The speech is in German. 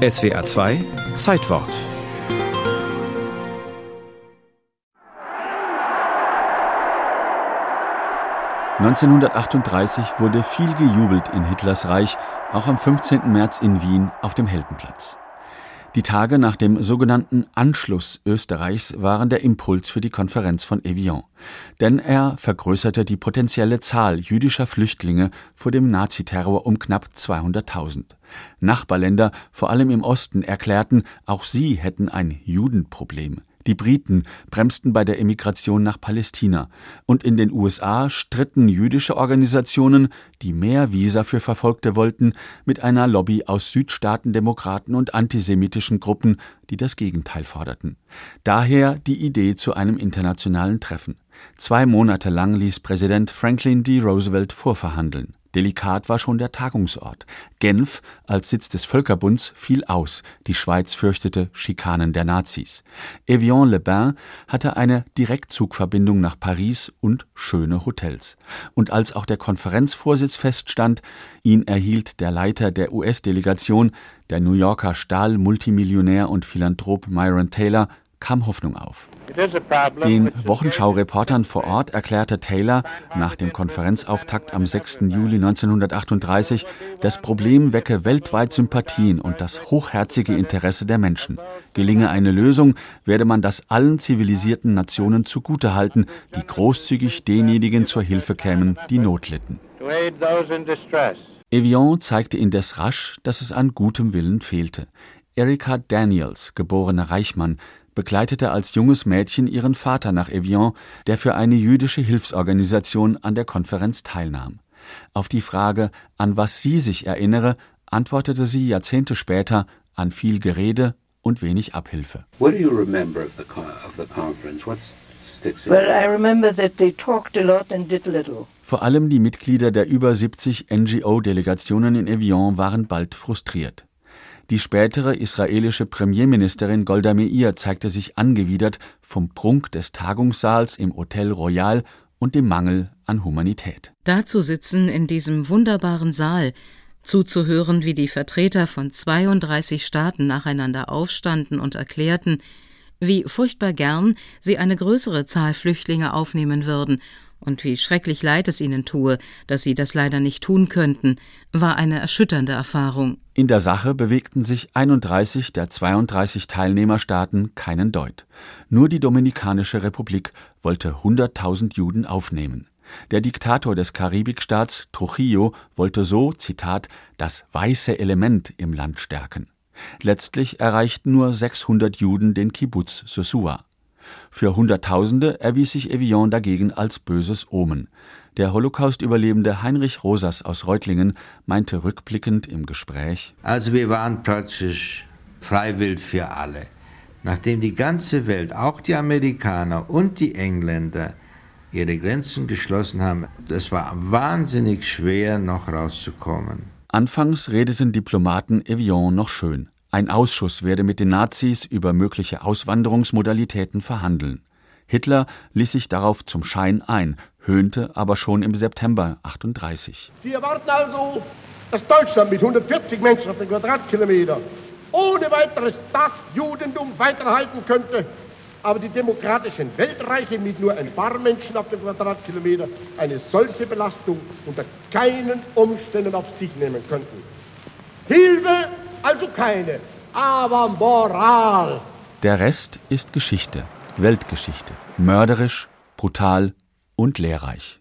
SWA 2 Zeitwort. (1938) wurde viel gejubelt in Hitlers Reich, auch am 15. März in Wien auf dem Heldenplatz. Die Tage nach dem sogenannten Anschluss Österreichs waren der Impuls für die Konferenz von Evian. Denn er vergrößerte die potenzielle Zahl jüdischer Flüchtlinge vor dem Naziterror um knapp 200.000. Nachbarländer, vor allem im Osten, erklärten, auch sie hätten ein Judenproblem. Die Briten bremsten bei der Emigration nach Palästina, und in den USA stritten jüdische Organisationen, die mehr Visa für Verfolgte wollten, mit einer Lobby aus Südstaatendemokraten und antisemitischen Gruppen, die das Gegenteil forderten. Daher die Idee zu einem internationalen Treffen. Zwei Monate lang ließ Präsident Franklin D. Roosevelt vorverhandeln. Delikat war schon der Tagungsort. Genf als Sitz des Völkerbunds fiel aus, die Schweiz fürchtete Schikanen der Nazis. Evian-le-Bain hatte eine Direktzugverbindung nach Paris und schöne Hotels. Und als auch der Konferenzvorsitz feststand, ihn erhielt der Leiter der US-Delegation, der New Yorker Stahl-Multimillionär und Philanthrop Myron Taylor, kam Hoffnung auf. Den Wochenschau-Reportern vor Ort erklärte Taylor nach dem Konferenzauftakt am 6. Juli 1938, das Problem wecke weltweit Sympathien und das hochherzige Interesse der Menschen. Gelinge eine Lösung, werde man das allen zivilisierten Nationen zugutehalten, die großzügig denjenigen zur Hilfe kämen, die Not litten. Evian zeigte indes rasch, dass es an gutem Willen fehlte. Erika Daniels, geborene Reichmann, begleitete als junges Mädchen ihren Vater nach Evian, der für eine jüdische Hilfsorganisation an der Konferenz teilnahm. Auf die Frage, an was sie sich erinnere, antwortete sie Jahrzehnte später an viel Gerede und wenig Abhilfe. What do you remember of the, of the conference? What's vor allem die Mitglieder der über 70 NGO-Delegationen in Evian waren bald frustriert. Die spätere israelische Premierministerin Golda Meir zeigte sich angewidert vom Prunk des Tagungssaals im Hotel Royal und dem Mangel an Humanität. Da zu sitzen in diesem wunderbaren Saal, zuzuhören, wie die Vertreter von 32 Staaten nacheinander aufstanden und erklärten, wie furchtbar gern sie eine größere Zahl Flüchtlinge aufnehmen würden und wie schrecklich leid es ihnen tue, dass sie das leider nicht tun könnten, war eine erschütternde Erfahrung. In der Sache bewegten sich 31 der 32 Teilnehmerstaaten keinen Deut. Nur die Dominikanische Republik wollte 100.000 Juden aufnehmen. Der Diktator des Karibikstaats Trujillo wollte so, Zitat, das weiße Element im Land stärken. Letztlich erreichten nur 600 Juden den Kibbutz Sosua. Für Hunderttausende erwies sich Evian dagegen als böses Omen. Der Holocaust-Überlebende Heinrich Rosas aus Reutlingen meinte rückblickend im Gespräch: Also, wir waren plötzlich freiwillig für alle. Nachdem die ganze Welt, auch die Amerikaner und die Engländer, ihre Grenzen geschlossen haben, das war wahnsinnig schwer, noch rauszukommen. Anfangs redeten Diplomaten Evian noch schön. Ein Ausschuss werde mit den Nazis über mögliche Auswanderungsmodalitäten verhandeln. Hitler ließ sich darauf zum Schein ein, höhnte aber schon im September 38. Sie erwarten also, dass Deutschland mit 140 Menschen auf den Quadratkilometer ohne weiteres das Judentum weiterhalten könnte, aber die demokratischen Weltreiche mit nur ein paar Menschen auf den Quadratkilometer eine solche Belastung unter keinen Umständen auf sich nehmen könnten. Hilfe also keine, aber Moral. Der Rest ist Geschichte, Weltgeschichte, mörderisch, brutal und lehrreich.